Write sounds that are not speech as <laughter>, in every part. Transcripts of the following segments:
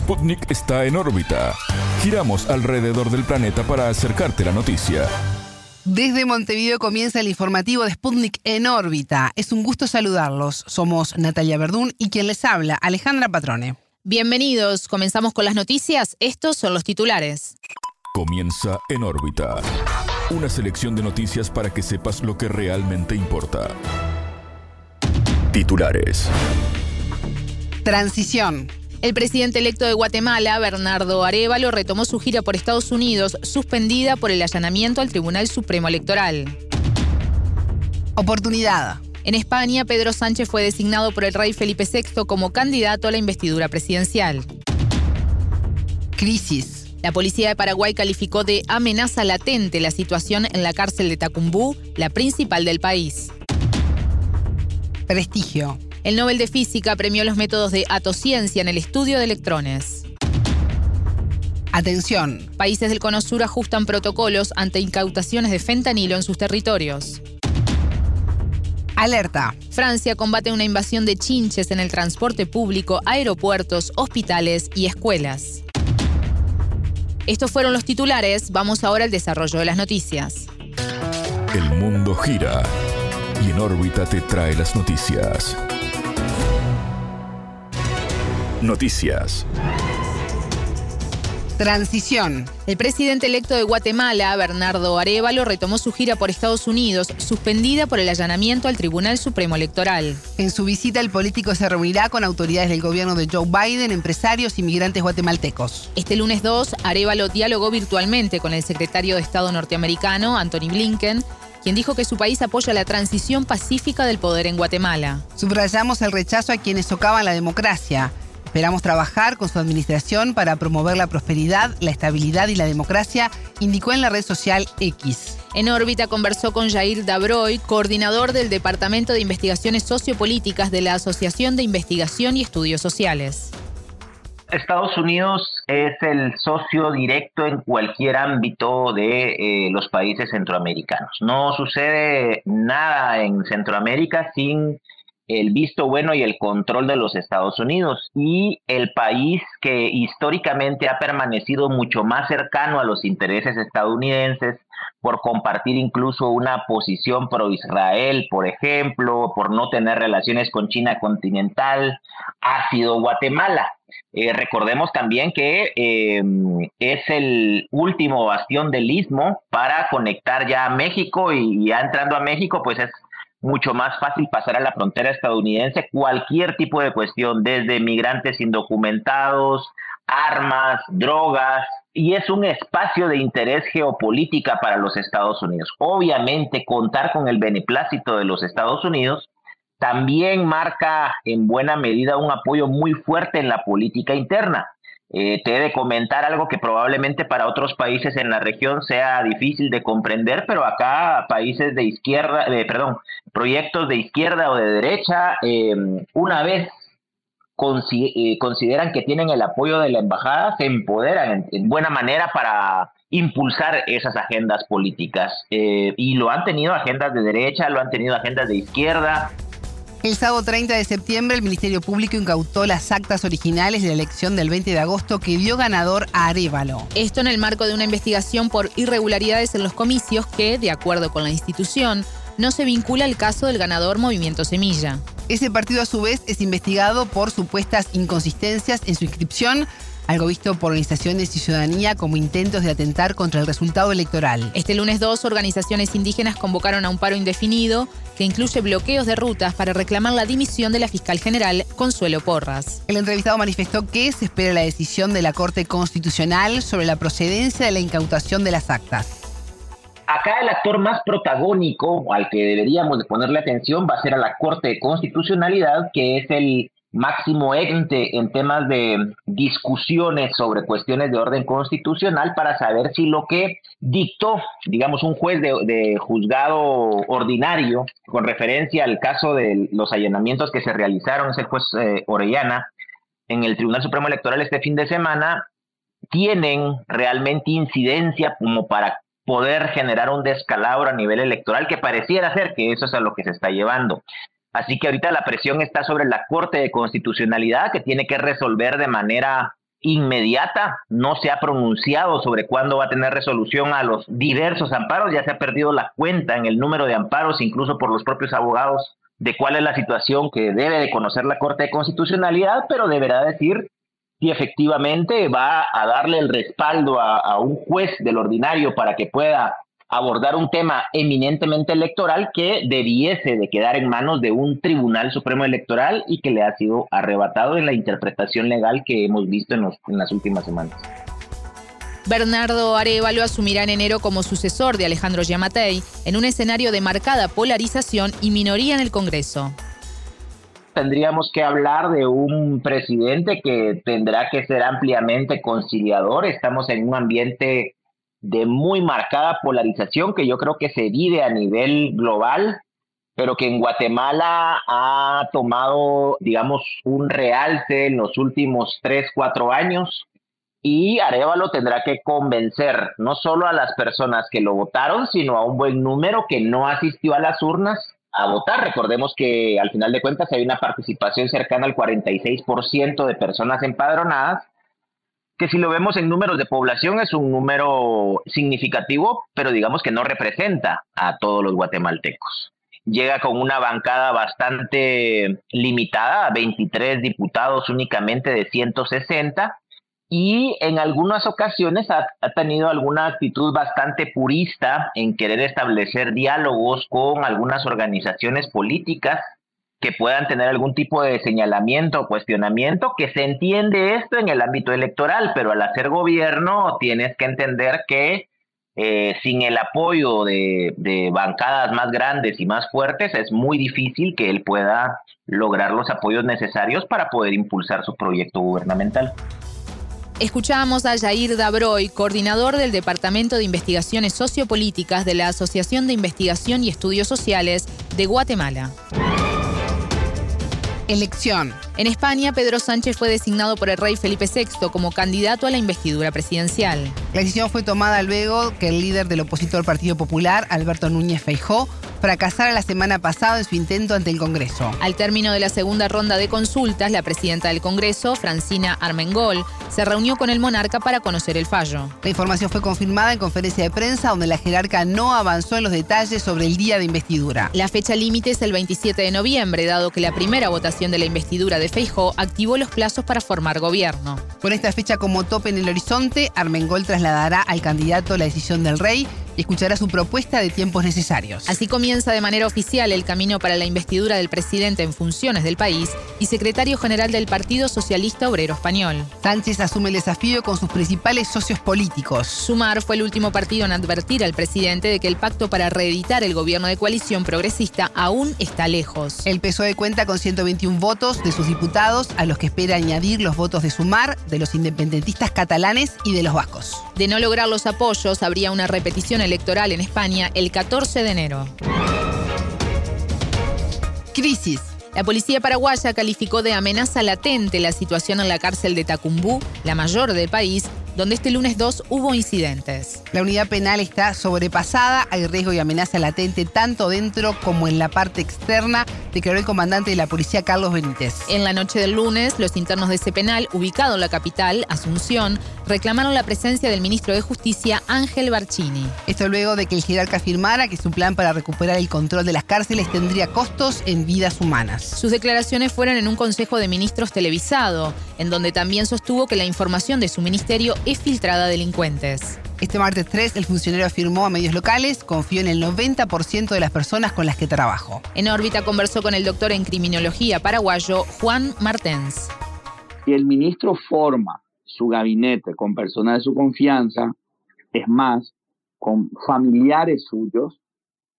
Sputnik está en órbita. Giramos alrededor del planeta para acercarte la noticia. Desde Montevideo comienza el informativo de Sputnik en órbita. Es un gusto saludarlos. Somos Natalia Verdún y quien les habla, Alejandra Patrone. Bienvenidos. Comenzamos con las noticias. Estos son los titulares. Comienza en órbita. Una selección de noticias para que sepas lo que realmente importa. Titulares. Transición. El presidente electo de Guatemala, Bernardo Arevalo, retomó su gira por Estados Unidos, suspendida por el allanamiento al Tribunal Supremo Electoral. Oportunidad. En España, Pedro Sánchez fue designado por el rey Felipe VI como candidato a la investidura presidencial. Crisis. La policía de Paraguay calificó de amenaza latente la situación en la cárcel de Tacumbú, la principal del país. Prestigio. El Nobel de Física premió los métodos de atociencia en el estudio de electrones. Atención. Países del Cono Sur ajustan protocolos ante incautaciones de fentanilo en sus territorios. Alerta. Francia combate una invasión de chinches en el transporte público, aeropuertos, hospitales y escuelas. Estos fueron los titulares, vamos ahora al desarrollo de las noticias. El mundo gira y en órbita te trae las noticias. Noticias. Transición. El presidente electo de Guatemala, Bernardo Arevalo, retomó su gira por Estados Unidos, suspendida por el allanamiento al Tribunal Supremo Electoral. En su visita, el político se reunirá con autoridades del gobierno de Joe Biden, empresarios y migrantes guatemaltecos. Este lunes 2, Arevalo dialogó virtualmente con el secretario de Estado norteamericano, Anthony Blinken, quien dijo que su país apoya la transición pacífica del poder en Guatemala. Subrayamos el rechazo a quienes socavan la democracia. Esperamos trabajar con su administración para promover la prosperidad, la estabilidad y la democracia, indicó en la red social X. En órbita conversó con Jair Dabroy, coordinador del Departamento de Investigaciones Sociopolíticas de la Asociación de Investigación y Estudios Sociales. Estados Unidos es el socio directo en cualquier ámbito de eh, los países centroamericanos. No sucede nada en Centroamérica sin el visto bueno y el control de los Estados Unidos y el país que históricamente ha permanecido mucho más cercano a los intereses estadounidenses por compartir incluso una posición pro Israel, por ejemplo, por no tener relaciones con China continental, ha sido Guatemala. Eh, recordemos también que eh, es el último bastión del istmo para conectar ya a México y ya entrando a México, pues es mucho más fácil pasar a la frontera estadounidense cualquier tipo de cuestión, desde migrantes indocumentados, armas, drogas, y es un espacio de interés geopolítica para los Estados Unidos. Obviamente, contar con el beneplácito de los Estados Unidos también marca en buena medida un apoyo muy fuerte en la política interna. Eh, te he de comentar algo que probablemente para otros países en la región sea difícil de comprender, pero acá países de izquierda, eh, perdón, proyectos de izquierda o de derecha, eh, una vez consideran que tienen el apoyo de la embajada, se empoderan en, buena manera para impulsar esas agendas políticas. y lo han tenido agendas de derecha, lo han tenido agendas de izquierda, el sábado 30 de septiembre, el Ministerio Público incautó las actas originales de la elección del 20 de agosto que dio ganador a Arevalo. Esto en el marco de una investigación por irregularidades en los comicios que, de acuerdo con la institución, no se vincula al caso del ganador Movimiento Semilla. Ese partido a su vez es investigado por supuestas inconsistencias en su inscripción algo visto por organizaciones y ciudadanía como intentos de atentar contra el resultado electoral. Este lunes dos organizaciones indígenas convocaron a un paro indefinido que incluye bloqueos de rutas para reclamar la dimisión de la fiscal general Consuelo Porras. El entrevistado manifestó que se espera la decisión de la Corte Constitucional sobre la procedencia de la incautación de las actas. Acá el actor más protagónico al que deberíamos de ponerle atención va a ser a la Corte de Constitucionalidad, que es el máximo ente en temas de discusiones sobre cuestiones de orden constitucional para saber si lo que dictó, digamos, un juez de, juzgado ordinario con referencia al caso de los allanamientos que se realizaron, ese juez eh, Orellana, en el Tribunal Supremo Electoral este fin de semana, tienen realmente incidencia como para poder generar un descalabro a nivel electoral que pareciera ser que eso es a lo que se está llevando. Así que ahorita la presión está sobre la Corte de Constitucionalidad que tiene que resolver de manera inmediata, no se ha pronunciado sobre cuándo va a tener resolución a los diversos amparos, ya se ha perdido la cuenta en el número de amparos, incluso por los propios abogados, de cuál es la situación que debe de conocer la Corte de Constitucionalidad, pero deberá decir si efectivamente va a darle el respaldo a, a un juez del ordinario para que pueda abordar un tema eminentemente electoral que debiese de quedar en manos de un Tribunal Supremo Electoral y que le ha sido arrebatado en la interpretación legal que hemos visto en, las últimas semanas. Bernardo Arevalo asumirá en enero como sucesor de Alejandro Yamatei en un escenario de marcada polarización y minoría en el Congreso tendríamos que hablar de un presidente que tendrá que ser ampliamente conciliador. Estamos en un ambiente de muy marcada polarización que yo creo que se vive a nivel global, pero que en Guatemala ha tomado, digamos, un realce en los últimos tres, cuatro años. Y Arevalo tendrá que convencer no solo a las personas que lo votaron, sino a un buen número que no asistió a las urnas a votar. Recordemos que al final de cuentas hay una participación cercana al 46% de personas empadronadas que si lo vemos en números de población es un número significativo, pero digamos que no representa a todos los guatemaltecos. Llega con una bancada bastante limitada, 23 diputados únicamente de 160, y en algunas ocasiones ha, ha, tenido alguna actitud bastante purista en querer establecer diálogos con algunas organizaciones políticas que puedan tener algún tipo de señalamiento o cuestionamiento, que se entiende esto en el ámbito electoral, pero al hacer gobierno tienes que entender que eh, sin el apoyo de, de, bancadas más grandes y más fuertes es muy difícil que él pueda lograr los apoyos necesarios para poder impulsar su proyecto gubernamental. Escuchamos a Jair Dabroy, coordinador del Departamento de Investigaciones Sociopolíticas de la Asociación de Investigación y Estudios Sociales de Guatemala. Elección. En España, Pedro Sánchez fue designado por el rey Felipe VI como candidato a la investidura presidencial. La decisión fue tomada luego que el líder del opositor Partido Popular, Alberto Núñez Feijó, fracasara la semana pasada en su intento ante el Congreso. Al término de la segunda ronda de consultas, la presidenta del Congreso, Francina Armengol, se reunió con el monarca para conocer el fallo. La información fue confirmada en conferencia de prensa donde la jerarca no avanzó en los detalles sobre el día de investidura. La fecha límite es el 27 de noviembre, dado que la primera votación de la investidura de Feijó activó los plazos para formar gobierno. Con esta fecha como tope en el horizonte, Armengol trasladará al candidato la decisión del rey y escuchará su propuesta de tiempos necesarios. Así comienza de manera oficial el camino para la investidura del presidente en funciones del país y secretario general del Partido Socialista Obrero Español. Sánchez asume el desafío con sus principales socios políticos. Sumar fue el último partido en advertir al presidente de que el pacto para reeditar el gobierno de coalición progresista aún está lejos. El PSOE cuenta con 121 votos de sus diputados, a los que espera añadir los votos de Sumar, de los independentistas catalanes y de los vascos. De no lograr los apoyos, habría una repetición electoral en España el 14 de enero. Crisis. La policía paraguaya calificó de amenaza latente la situación en la cárcel de Tacumbú, la mayor del país, donde este lunes 2 hubo incidentes. La unidad penal está sobrepasada, hay riesgo y amenaza latente tanto dentro como en la parte externa, declaró el comandante de la policía Carlos Benítez. En la noche del lunes, los internos de ese penal, ubicado en la capital, Asunción, reclamaron la presencia del ministro de Justicia, Ángel Barcini. Esto luego de que el jerarca afirmara que su plan para recuperar el control de las cárceles tendría costos en vidas humanas. Sus declaraciones fueron en un consejo de ministros televisado, en donde también sostuvo que la información de su ministerio es filtrada a delincuentes. Este martes 3, el funcionario afirmó a medios locales, confío en el 90% de las personas con las que trabajo. En órbita conversó con el doctor en criminología paraguayo Juan Martens. Si el ministro forma su gabinete con personas de su confianza, es más, con familiares suyos,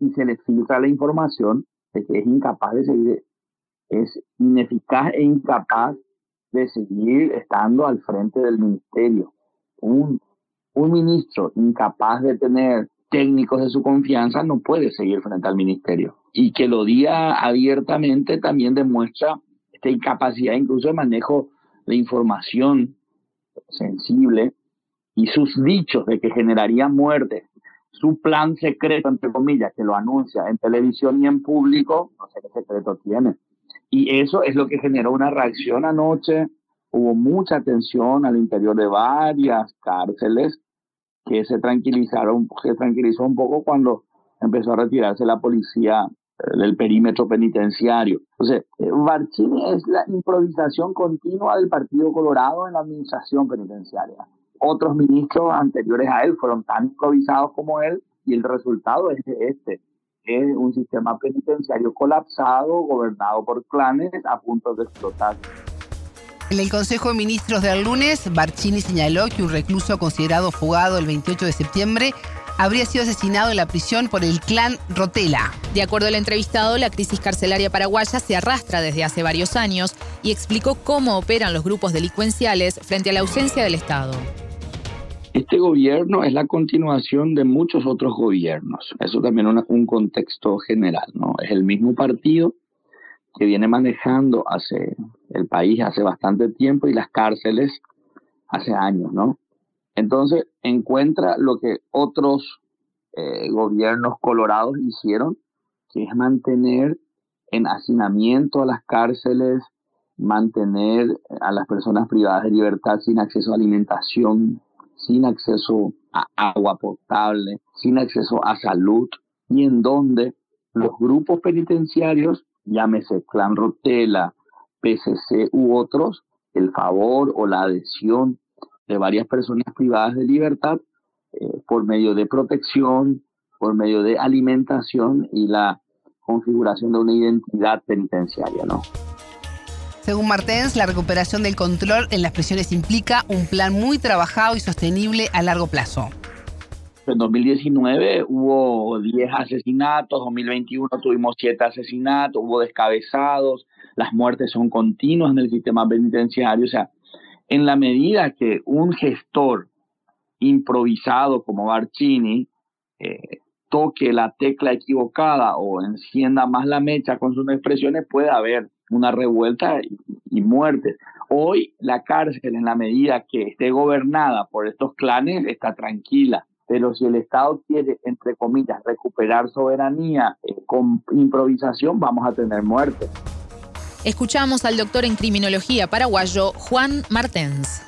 y se le filtra la información de que es incapaz de seguir, es ineficaz e incapaz de seguir estando al frente del ministerio un, un ministro incapaz de tener técnicos de su confianza no puede seguir frente al ministerio. Y que lo diga abiertamente también demuestra esta incapacidad incluso de manejo de información sensible y sus dichos de que generaría muerte, su plan secreto, entre comillas, que lo anuncia en televisión y en público, no sé qué secreto tiene. Y eso es lo que generó una reacción anoche hubo mucha atención al interior de varias cárceles que se tranquilizaron, se tranquilizó un poco cuando empezó a retirarse la policía eh, del perímetro penitenciario. Entonces, eh, Barcini es la improvisación continua del Partido Colorado en la administración penitenciaria. Otros ministros anteriores a él fueron tan improvisados como él y el resultado es este. Es un sistema penitenciario colapsado, gobernado por clanes a punto de explotar. En el Consejo de Ministros del lunes, Barcini señaló que un recluso considerado fugado el 28 de septiembre habría sido asesinado en la prisión por el clan Rotela. De acuerdo al entrevistado, la crisis carcelaria paraguaya se arrastra desde hace varios años y explicó cómo operan los grupos delincuenciales frente a la ausencia del Estado. Este gobierno es la continuación de muchos otros gobiernos. Eso también es un contexto general, ¿no? Es el mismo partido que viene manejando hace el país hace bastante tiempo y las cárceles hace años, ¿no? Entonces encuentra lo que otros eh, gobiernos colorados hicieron, que es mantener en hacinamiento a las cárceles, mantener a las personas privadas de libertad sin acceso a alimentación, sin acceso a agua potable, sin acceso a salud, y en donde los grupos penitenciarios llámese Clan Rotela, PCC u otros, el favor o la adhesión de varias personas privadas de libertad eh, por medio de protección, por medio de alimentación y la configuración de una identidad penitenciaria, ¿no? Según Martens, la recuperación del control en las prisiones implica un plan muy trabajado y sostenible a largo plazo. En 2019 hubo 10 asesinatos, 2021 tuvimos 7 asesinatos, hubo descabezados, las muertes son continuas en el sistema penitenciario. O sea, en la medida que un gestor improvisado como Barcini eh, toque la tecla equivocada o encienda más la mecha con sus expresiones, puede haber una revuelta y, muertes. Hoy la cárcel, en la medida que esté gobernada por estos clanes, está tranquila pero si el Estado quiere, entre comillas, recuperar soberanía eh, con improvisación, vamos a tener muerte. Escuchamos al doctor en criminología paraguayo Juan Martens.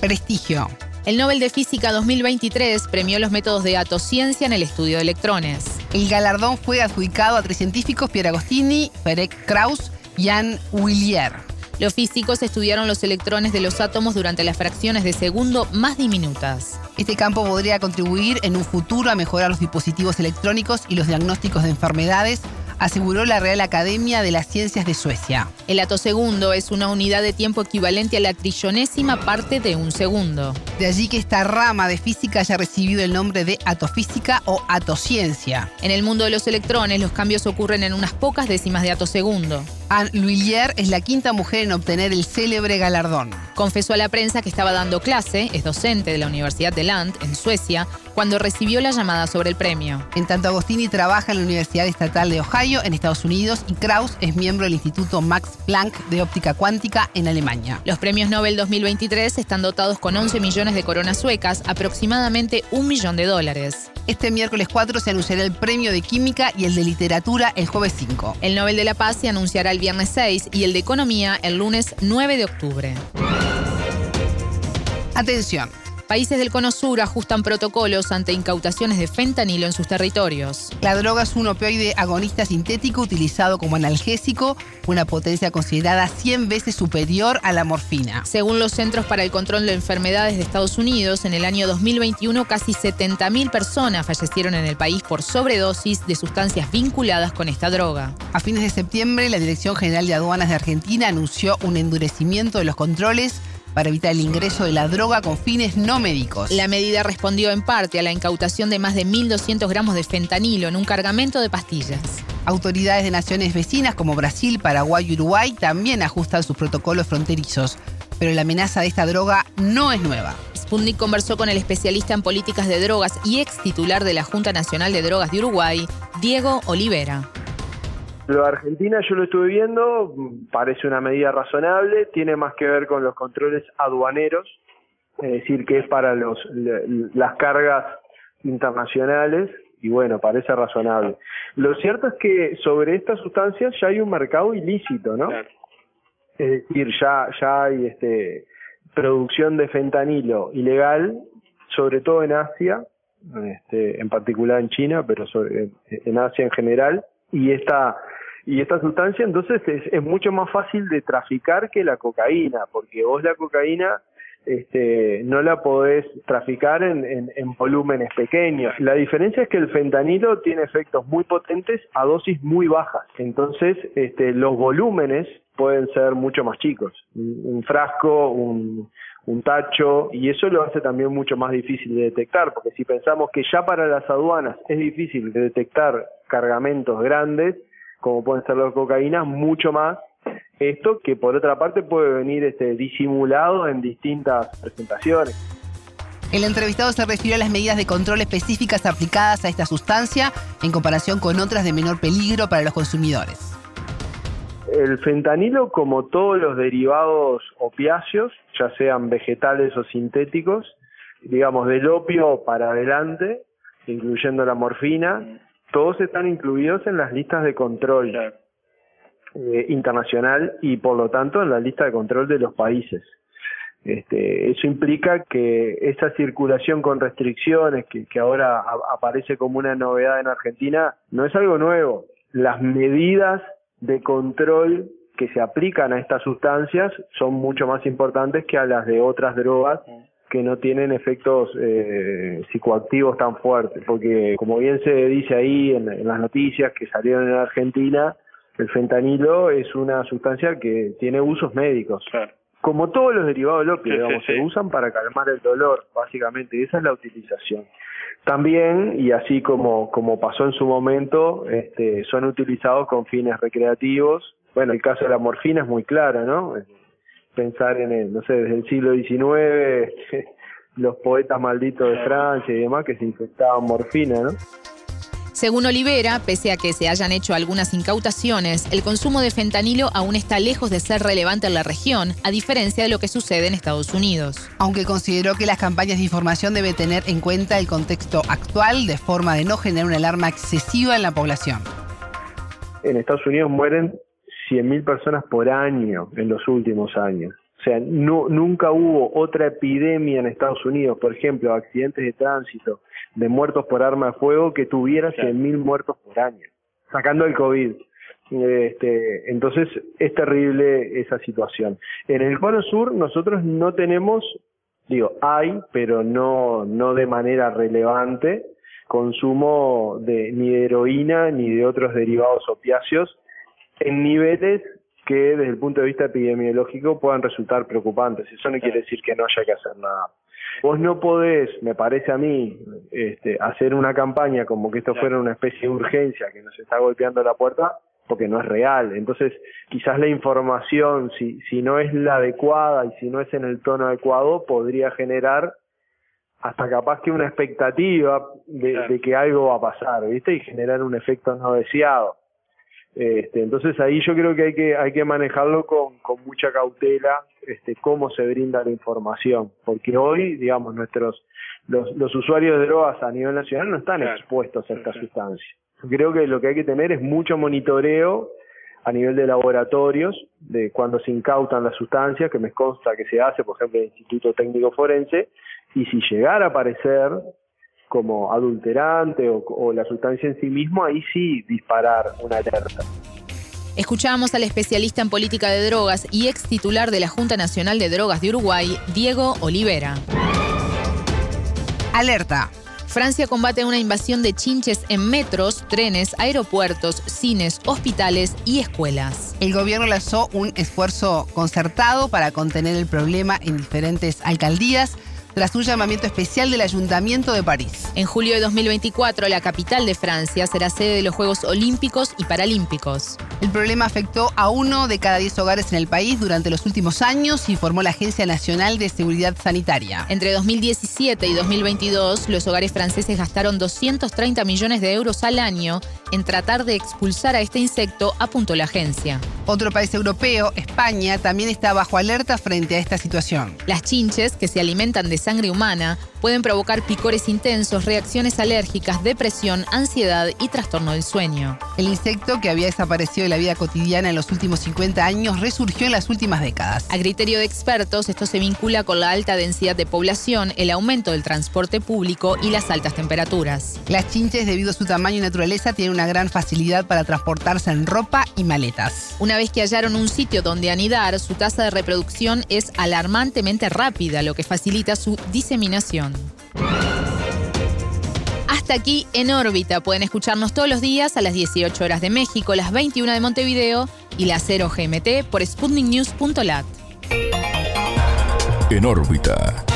Prestigio. El Nobel de Física 2023 premió los métodos de atociencia en el estudio de electrones. El galardón fue adjudicado a tres científicos, Pierre Agostini, Ferenc Krauss y Jan Willier. Los físicos estudiaron los electrones de los átomos durante las fracciones de segundo más diminutas. Este campo podría contribuir en un futuro a mejorar los dispositivos electrónicos y los diagnósticos de enfermedades aseguró la Real Academia de las Ciencias de Suecia. El atosegundo es una unidad de tiempo equivalente a la trillonésima parte de un segundo. De allí que esta rama de física haya recibido el nombre de atofísica o atociencia. En el mundo de los electrones, los cambios ocurren en unas pocas décimas de atosegundo. Anne Lhuillier es la quinta mujer en obtener el célebre galardón. Confesó a la prensa que estaba dando clase, es docente de la Universidad de Land, en Suecia, cuando recibió la llamada sobre el premio. En tanto, Agostini trabaja en la Universidad Estatal de Ohio, en Estados Unidos, y Krauss es miembro del Instituto Max Planck de Óptica Cuántica en Alemania. Los premios Nobel 2023 están dotados con 11 millones de coronas suecas, aproximadamente un millón de dólares. Este miércoles 4 se anunciará el premio de Química y el de Literatura el jueves 5. El Nobel de la Paz se anunciará el viernes 6 y el de Economía el lunes 9 de octubre. Atención. Países del Cono Sur ajustan protocolos ante incautaciones de fentanilo en sus territorios. La droga es un opioide agonista sintético utilizado como analgésico, una potencia considerada 100 veces superior a la morfina. Según los Centros para el Control de Enfermedades de Estados Unidos, en el año 2021 casi 70.000 personas fallecieron en el país por sobredosis de sustancias vinculadas con esta droga. A fines de septiembre, la Dirección General de Aduanas de Argentina anunció un endurecimiento de los controles para evitar el ingreso de la droga con fines no médicos. La medida respondió en parte a la incautación de más de 1.200 gramos de fentanilo en un cargamento de pastillas. Autoridades de naciones vecinas como Brasil, Paraguay y Uruguay también ajustan sus protocolos fronterizos, pero la amenaza de esta droga no es nueva. Sputnik conversó con el especialista en políticas de drogas y ex titular de la Junta Nacional de Drogas de Uruguay, Diego Olivera. Lo de Argentina yo lo estuve viendo, parece una medida razonable, tiene más que ver con los controles aduaneros, es decir, que es para los, las cargas internacionales y bueno, parece razonable. Lo cierto es que sobre estas sustancias ya hay un mercado ilícito, ¿no? Es decir, ya, ya hay este, producción de fentanilo ilegal, sobre todo en Asia, este, en particular en China, pero en Asia en general, y esta y esta sustancia entonces es, es, mucho más fácil de traficar que la cocaína, porque vos la cocaína este, no la podés traficar en, en, volúmenes pequeños. La diferencia es que el fentanilo tiene efectos muy potentes a dosis muy bajas, entonces este, los volúmenes pueden ser mucho más chicos. Un, frasco, un, un tacho, y eso lo hace también mucho más difícil de detectar, porque si pensamos que ya para las aduanas es difícil de detectar cargamentos grandes, como pueden ser las cocaínas, mucho más esto que por otra parte puede venir este, disimulado en distintas presentaciones. El entrevistado se refirió a las medidas de control específicas aplicadas a esta sustancia en comparación con otras de menor peligro para los consumidores. El fentanilo, como todos los derivados opiáceos, ya sean vegetales o sintéticos, digamos del opio para adelante, incluyendo la morfina, todos están incluidos en las listas de control eh, internacional y por lo tanto en la lista de control de los países. Este, eso implica que esa circulación con restricciones que, que ahora aparece como una novedad en Argentina no es algo nuevo. Las medidas de control que se aplican a estas sustancias son mucho más importantes que a las de otras drogas que no tienen efectos eh, psicoactivos tan fuertes, porque como bien se dice ahí en, las noticias que salieron en Argentina, el fentanilo es una sustancia que tiene usos médicos. Como todos los derivados del opio, digamos, se usan para calmar el dolor, básicamente, esa es la utilización. También, y así como, como pasó en su momento, este, son utilizados con fines recreativos. Bueno, el caso de la morfina es muy claro, ¿no? Pensar en el, no sé, desde el siglo XIX, <laughs> los poetas malditos de Francia y demás que se infectaban morfina, ¿no? Según Olivera, pese a que se hayan hecho algunas incautaciones, el consumo de fentanilo aún está lejos de ser relevante en la región, a diferencia de lo que sucede en Estados Unidos. Aunque consideró que las campañas de información deben tener en cuenta el contexto actual de forma de no generar una alarma excesiva en la población. En Estados Unidos mueren 100.000 personas por año en los últimos años. O sea, no, nunca hubo otra epidemia en Estados Unidos, por ejemplo, accidentes de tránsito, de muertos por arma de fuego, que tuviera 100.000 muertos por año, sacando el COVID. Este, entonces es terrible esa situación. En el Cono Sur nosotros no tenemos, digo, hay, pero no, no de manera relevante, consumo de ni de heroína ni de otros derivados opiáceos en niveles que desde el punto de vista epidemiológico puedan resultar preocupantes. Eso no quiere decir que no haya que hacer nada. Vos no podés, me parece a mí, este, hacer una campaña como que esto fuera una especie de urgencia que nos está golpeando la puerta, porque no es real. Entonces, quizás la información, si, si no es la adecuada y si no es en el tono adecuado, podría generar hasta capaz que una expectativa de, de que algo va a pasar, ¿viste? Y generar un efecto no deseado. Este, entonces ahí yo creo que hay que, hay que manejarlo con, con mucha cautela, este, cómo se brinda la información, porque hoy, digamos, nuestros, los, los usuarios de drogas a nivel nacional no están expuestos a esta sustancia. Creo que lo que hay que tener es mucho monitoreo a nivel de laboratorios, de cuando se incautan las sustancias, que me consta que se hace, por ejemplo, en el Instituto Técnico Forense, y si llegara a aparecer como adulterante o, la sustancia en sí mismo, ahí sí disparar una alerta. Escuchamos al especialista en política de drogas y ex titular de la Junta Nacional de Drogas de Uruguay, Diego Olivera. Alerta. Francia combate una invasión de chinches en metros, trenes, aeropuertos, cines, hospitales y escuelas. El gobierno lanzó un esfuerzo concertado para contener el problema en diferentes alcaldías tras un llamamiento especial del Ayuntamiento de París. En julio de 2024, la capital de Francia será sede de los Juegos Olímpicos y Paralímpicos. El problema afectó a uno de cada diez hogares en el país durante los últimos años, informó la Agencia Nacional de Seguridad Sanitaria. Entre 2017 y 2022, los hogares franceses gastaron 230 millones de euros al año en tratar de expulsar a este insecto, apuntó la agencia. Otro país europeo, España, también está bajo alerta frente a esta situación. Las chinches, que se alimentan de sangre humana Pueden provocar picores intensos, reacciones alérgicas, depresión, ansiedad y trastorno del sueño. El insecto, que había desaparecido de la vida cotidiana en los últimos 50 años, resurgió en las últimas décadas. A criterio de expertos, esto se vincula con la alta densidad de población, el aumento del transporte público y las altas temperaturas. Las chinches, debido a su tamaño y naturaleza, tienen una gran facilidad para transportarse en ropa y maletas. Una vez que hallaron un sitio donde anidar, su tasa de reproducción es alarmantemente rápida, lo que facilita su diseminación. Hasta aquí en órbita. Pueden escucharnos todos los días a las 18 horas de México, las 21 de Montevideo y las 0 GMT por sputniknews.lat. En órbita.